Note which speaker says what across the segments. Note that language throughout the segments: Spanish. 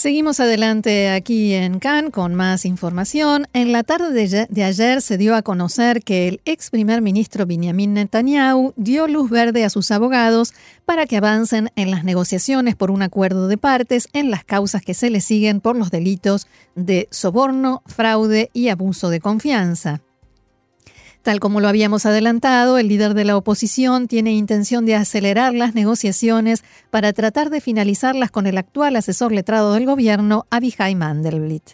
Speaker 1: Seguimos adelante aquí en Cannes con más información. En la tarde de, ayer se dio a conocer que el ex primer ministro Benjamin Netanyahu dio luz verde a sus abogados para que avancen en las negociaciones por un acuerdo de partes en las causas que se le siguen por los delitos de soborno, fraude y abuso de confianza. Tal como lo habíamos adelantado, el líder de la oposición tiene intención de acelerar las negociaciones para tratar de finalizarlas con el actual asesor letrado del gobierno, Abihai Mandelblit.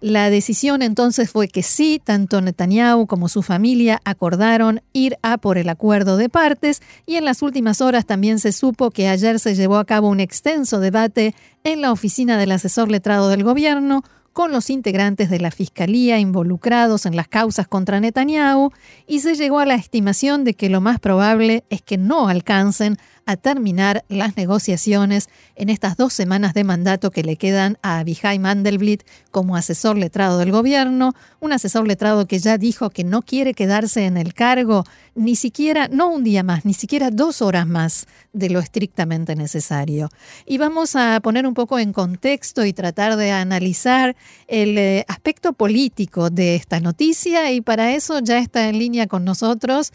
Speaker 1: La decisión entonces fue que sí, tanto Netanyahu como su familia acordaron ir a por el acuerdo de partes y en las últimas horas también se supo que ayer se llevó a cabo un extenso debate en la oficina del asesor letrado del gobierno con los integrantes de la Fiscalía involucrados en las causas contra Netanyahu y se llegó a la estimación de que lo más probable es que no alcancen a terminar las negociaciones en estas dos semanas de mandato que le quedan a Abihai Mandelblit como asesor letrado del gobierno, un asesor letrado que ya dijo que no quiere quedarse en el cargo ni siquiera, no un día más, ni siquiera dos horas más de lo estrictamente necesario. Y vamos a poner un poco en contexto y tratar de analizar el eh, aspecto político de esta noticia y para eso ya está en línea con nosotros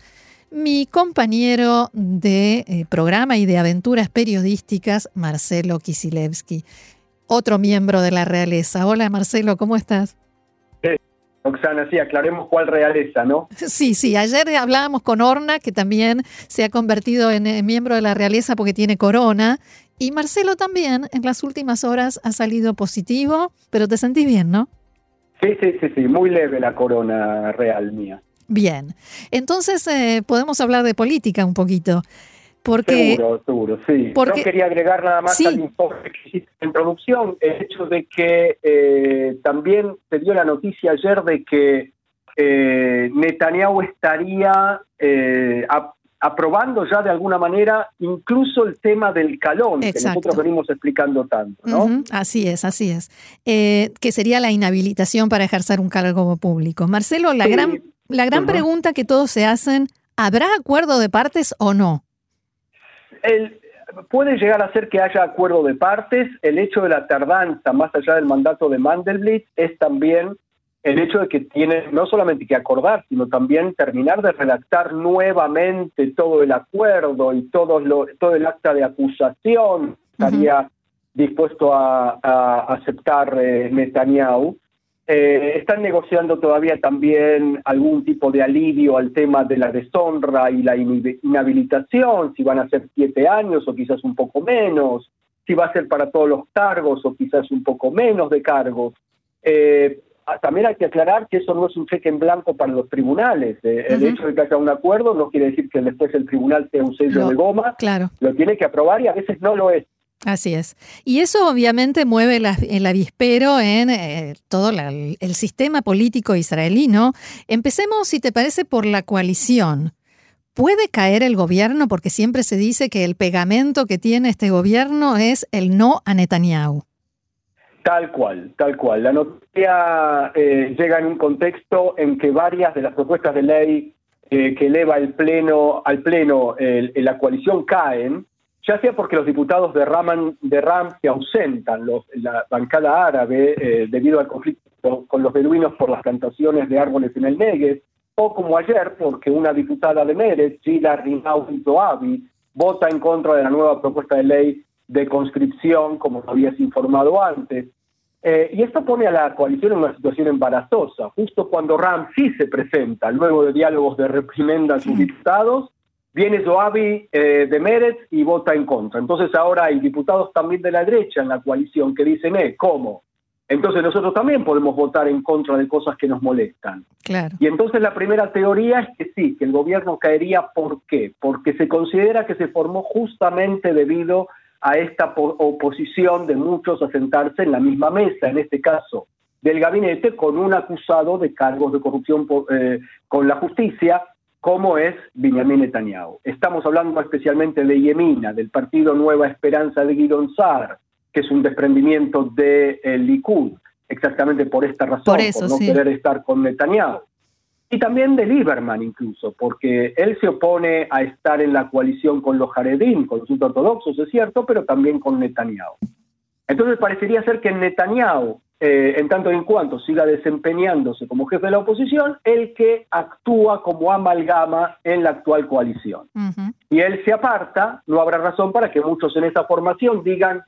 Speaker 1: mi compañero de eh, programa y de aventuras periodísticas, Marcelo Kisilevsky, otro miembro de la realeza. Hola Marcelo, ¿cómo estás?
Speaker 2: Oxana, sí, aclaremos cuál realeza, ¿no?
Speaker 1: Sí, sí, ayer hablábamos con Orna, que también se ha convertido en, en miembro de la realeza porque tiene corona, y Marcelo también en las últimas horas ha salido positivo, pero te sentís bien, ¿no?
Speaker 2: Sí, sí, sí, sí, muy leve la corona real mía.
Speaker 1: Bien, entonces eh, podemos hablar de política un poquito. Porque,
Speaker 2: seguro, seguro, sí. Porque, Yo quería agregar nada más al informe que hiciste en introducción el hecho de que eh, también se dio la noticia ayer de que eh, Netanyahu estaría eh, aprobando ya de alguna manera incluso el tema del calón, que nosotros venimos explicando tanto. ¿no?
Speaker 1: Así es, así es. que sería la inhabilitación para ejercer un cargo público. Marcelo, la gran la gran pregunta que todos se hacen, ¿habrá acuerdo de partes o no?
Speaker 2: puede llegar a ser que haya acuerdo de partes. El hecho de la tardanza, más allá del mandato de Mandelblit, es también el hecho de que tiene no solamente que acordar, sino también terminar de redactar nuevamente todo el acuerdo y todo, lo, todo el acta de acusación estaría dispuesto a, aceptar eh, Netanyahu. Eh, están negociando todavía también algún tipo de alivio al tema de la deshonra y la inhabilitación, si van a ser siete años o quizás un poco menos, si va a ser para todos los cargos o quizás un poco menos de cargos. Eh, también hay que aclarar que eso no es un cheque en blanco para los tribunales. Eh, el hecho de que haya un acuerdo no quiere decir que después el tribunal sea un sello de goma.
Speaker 1: Claro.
Speaker 2: Lo tiene que aprobar y a veces no lo es.
Speaker 1: Así es. Y eso obviamente mueve el avispero en eh, todo el sistema político israelí, ¿no? Empecemos, si te parece, por la coalición. ¿Puede caer el gobierno? Porque siempre se dice que el pegamento que tiene este gobierno es el no a Netanyahu.
Speaker 2: Tal cual, tal cual. La noticia eh, llega en un contexto en que varias de las propuestas de ley eh, que eleva el pleno, al pleno la coalición caen, ya sea porque los diputados de, Raman, de RAM se ausentan, los, la bancada árabe, eh, debido al conflicto con los beduinos por las plantaciones de árboles en el Negev, o como ayer, porque una diputada de Mérez, Gila Rinaudi Zoabi, vota en contra de la nueva propuesta de ley de conscripción, como habías informado antes. Eh, y esto pone a la coalición en una situación embarazosa, justo cuando Ram sí se presenta, luego de diálogos de reprimenda a sus diputados, viene Zoabi eh, de Mérez y vota en contra. Entonces ahora hay diputados también de la derecha en la coalición que dicen, eh, ¿cómo? Entonces nosotros también podemos votar en contra de cosas que nos molestan.
Speaker 1: Claro.
Speaker 2: Y entonces la primera teoría es que sí, que el gobierno caería. ¿Por qué? Porque se considera que se formó justamente debido a esta oposición de muchos a sentarse en la misma mesa, en este caso del gabinete, con un acusado de cargos de corrupción eh, con la justicia, como es Benjamin Netanyahu. Estamos hablando especialmente de Yemina, del partido Nueva Esperanza de Guidon Sar, que es un desprendimiento del Likud. exactamente por esta razón, por, no querer estar con Netanyahu. Y también de Lieberman incluso, porque él se opone a estar en la coalición con los Haredim, con los ortodoxos, es cierto, pero también con Netanyahu. Entonces parecería ser que Netanyahu, eh, en tanto y en cuanto siga desempeñándose como jefe de la oposición, el que actúa como amalgama en la actual coalición. Y él se aparta, no habrá razón para que muchos en esa formación digan,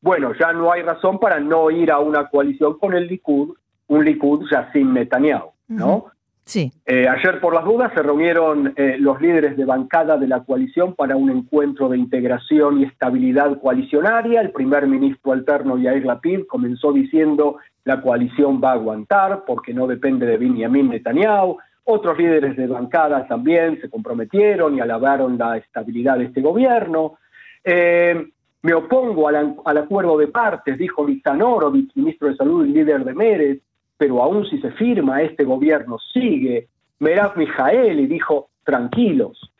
Speaker 2: bueno, ya no hay razón para no ir a una coalición con el Likud, un Likud ya sin Netanyahu, ¿no?
Speaker 1: Sí.
Speaker 2: Eh, ayer por las dudas se reunieron eh, los líderes de bancada de la coalición para un encuentro de integración y estabilidad coalicionaria. El primer ministro alterno Yair Lapid comenzó diciendo la coalición va a aguantar porque no depende de Benjamin Netanyahu. Otros líderes de bancada también se comprometieron y alabaron la estabilidad de este gobierno. Eh, me opongo al, acuerdo de partes, dijo Nitzan ministro de Salud y líder de Mérez pero aún si se firma, este gobierno sigue. Merav Mijaeli dijo, tranquilos,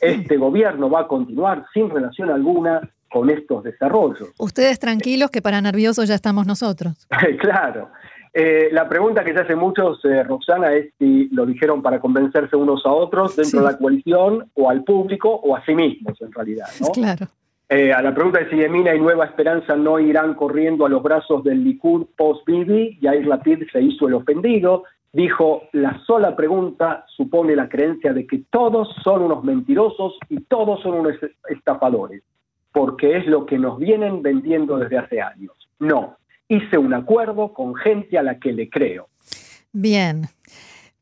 Speaker 2: este gobierno va a continuar sin relación alguna con estos desarrollos.
Speaker 1: Ustedes tranquilos que para nerviosos ya estamos nosotros.
Speaker 2: claro. Eh, la pregunta que se hace muchos, eh, Roxana, es si lo dijeron para convencerse unos a otros dentro de la coalición o al público o a sí mismos en realidad. ¿no?
Speaker 1: Claro.
Speaker 2: Eh, a la pregunta de si Yemina y Nueva Esperanza no irán corriendo a los brazos del Likud post-Bibi, Yair Lapid se hizo el ofendido, dijo, la sola pregunta supone la creencia de que todos son unos mentirosos y todos son unos estafadores, porque es lo que nos vienen vendiendo desde hace años. No, hice un acuerdo con gente a la que le creo.
Speaker 1: Bien,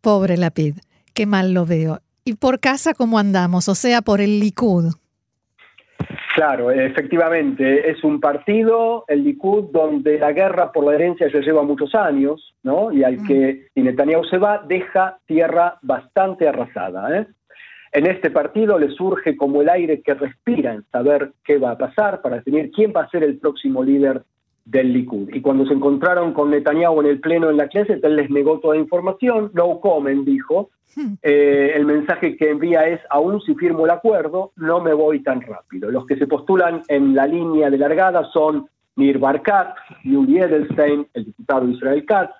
Speaker 1: pobre Lapid, qué mal lo veo. ¿Y por casa cómo andamos? O sea, por el Likud.
Speaker 2: Claro, efectivamente, es un partido, el Likud, donde la guerra por la herencia ya lleva muchos años, ¿no? Y al que, si Netanyahu se va, deja tierra bastante arrasada. ¿eh? En este partido le surge como el aire que respira en saber qué va a pasar para definir quién va a ser el próximo líder del Likud. Y cuando se encontraron con Netanyahu en el pleno en la clase, él les negó toda información, no comen, dijo, Hmm. Eh, el mensaje que envía es, aún si firmo el acuerdo, no me voy tan rápido. Los que se postulan en la línea de largada son Nir Barkat, Yuli Edelstein, el diputado Israel Katz,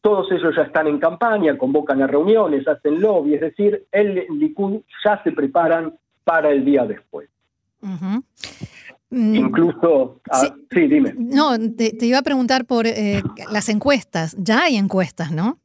Speaker 2: todos ellos ya están en campaña, convocan a reuniones, hacen lobby, es decir, el Likud ya se preparan para el día después. Mm. Incluso, ah, sí. dime.
Speaker 1: No, te, iba a preguntar por eh, las encuestas. Ya hay encuestas, ¿no?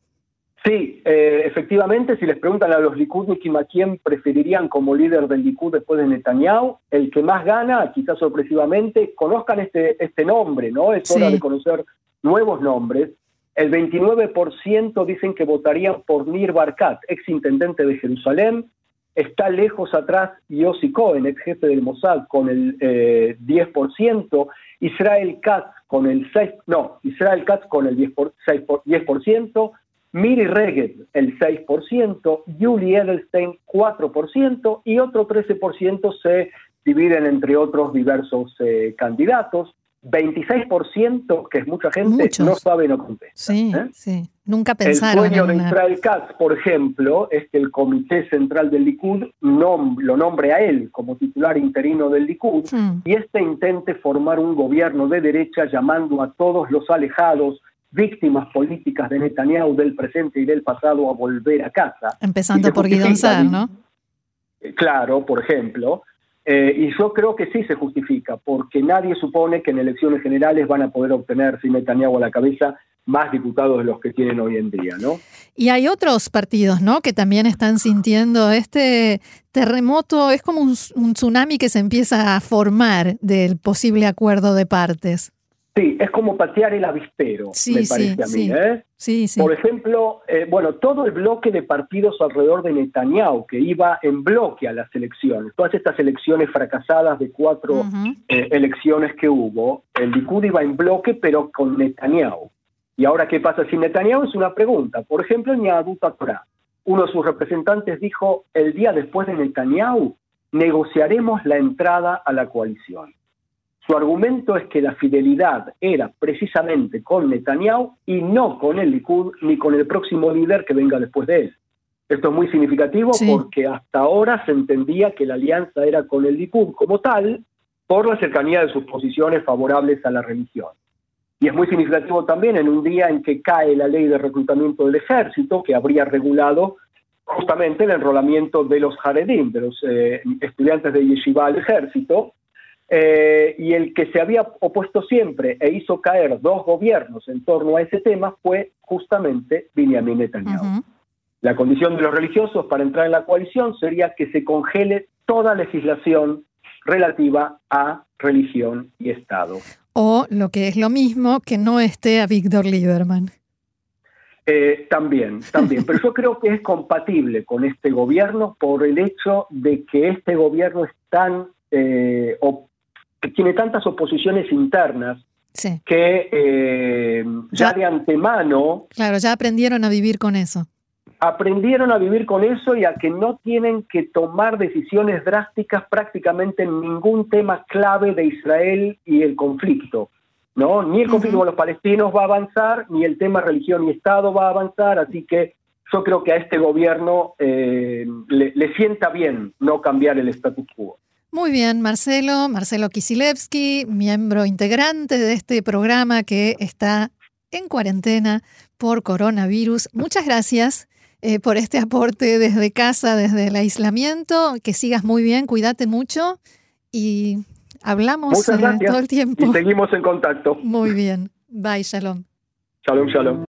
Speaker 2: Sí, eh, efectivamente, si les preguntan a los Likudnikim a quién preferirían como líder del Likud después de Netanyahu, el que más gana, quizás sorpresivamente, conozcan este, este nombre, ¿no? Es hora de conocer nuevos nombres. El 29% dicen que votarían por Nir Barkat, ex intendente de Jerusalén. Está lejos atrás Yossi Cohen, ex jefe del Mossad, con el 10%. Eh, Israel Katz con el 6%, no, Israel Katz con el 10%, 10% Miri Regev el 6%, Julie Edelstein 4% y otro 13% se dividen entre otros diversos eh, candidatos. 26%, que es mucha gente, no sabe no contesta.
Speaker 1: Sí, ¿eh? sí. Nunca pensaron.
Speaker 2: El sueño de Israel Katz, por ejemplo, es que el Comité Central del Likud lo nombre a él como titular interino del Likud hmm. y este intente formar un gobierno de derecha llamando a todos los alejados víctimas políticas de Netanyahu del presente y del pasado a volver a casa.
Speaker 1: Empezando por Guidón ¿no?
Speaker 2: Eh, claro, por ejemplo. Eh, y yo creo que sí se justifica, porque nadie supone que en elecciones generales van a poder obtener, sin Netanyahu a la cabeza, más diputados de los que tienen hoy en día, ¿no?
Speaker 1: Y hay otros partidos, ¿no? Que también están sintiendo este terremoto, es como un tsunami que se empieza a formar del posible acuerdo de partes.
Speaker 2: Sí, es como patear el avispero, me parece a mí. ¿eh?
Speaker 1: Sí.
Speaker 2: Por ejemplo, eh, bueno, todo el bloque de partidos alrededor de Netanyahu, que iba en bloque a las elecciones, todas estas elecciones fracasadas de cuatro eh, elecciones que hubo, el Likud iba en bloque, pero con Netanyahu. Y ahora, ¿qué pasa sin Netanyahu? Es una pregunta. Por ejemplo, Yahadut Torah, uno de sus representantes dijo, el día después de Netanyahu, negociaremos la entrada a la coalición. Su argumento es que la fidelidad era precisamente con Netanyahu y no con el Likud ni con el próximo líder que venga después de él. Esto es muy significativo porque hasta ahora se entendía que la alianza era con el Likud como tal por la cercanía de sus posiciones favorables a la religión. y es muy significativo también en un día en que cae la ley de reclutamiento del ejército, que habría regulado justamente el enrolamiento de los Haredim, de los eh, estudiantes de Yeshiva al ejército, eh, y el que se había opuesto siempre e hizo caer dos gobiernos en torno a ese tema fue justamente Benjamin Netanyahu. La condición de los religiosos para entrar en la coalición sería que se congele toda legislación relativa a religión y Estado.
Speaker 1: O lo que es lo mismo, que no esté a Víctor Lieberman.
Speaker 2: Eh, también, también. Pero yo creo que es compatible con este gobierno por el hecho de que este gobierno es tan eh, tiene tantas oposiciones internas que eh, ya, de antemano...
Speaker 1: Claro, ya aprendieron a vivir con eso.
Speaker 2: Aprendieron a vivir con eso y a que no tienen que tomar decisiones drásticas prácticamente en ningún tema clave de Israel y el conflicto. ¿no? Ni el conflicto con los palestinos va a avanzar, ni el tema religión y Estado va a avanzar, así que yo creo que a este gobierno eh, le sienta bien no cambiar el status quo.
Speaker 1: Muy bien, Marcelo, Marcelo Kisilevsky, miembro integrante de este programa que está en cuarentena por coronavirus. Muchas gracias eh, por este aporte desde casa, desde el aislamiento. Que sigas muy bien, cuídate mucho y hablamos
Speaker 2: eh,
Speaker 1: todo el tiempo.
Speaker 2: Y seguimos en contacto.
Speaker 1: Muy bien. Bye, shalom.
Speaker 2: Shalom, shalom.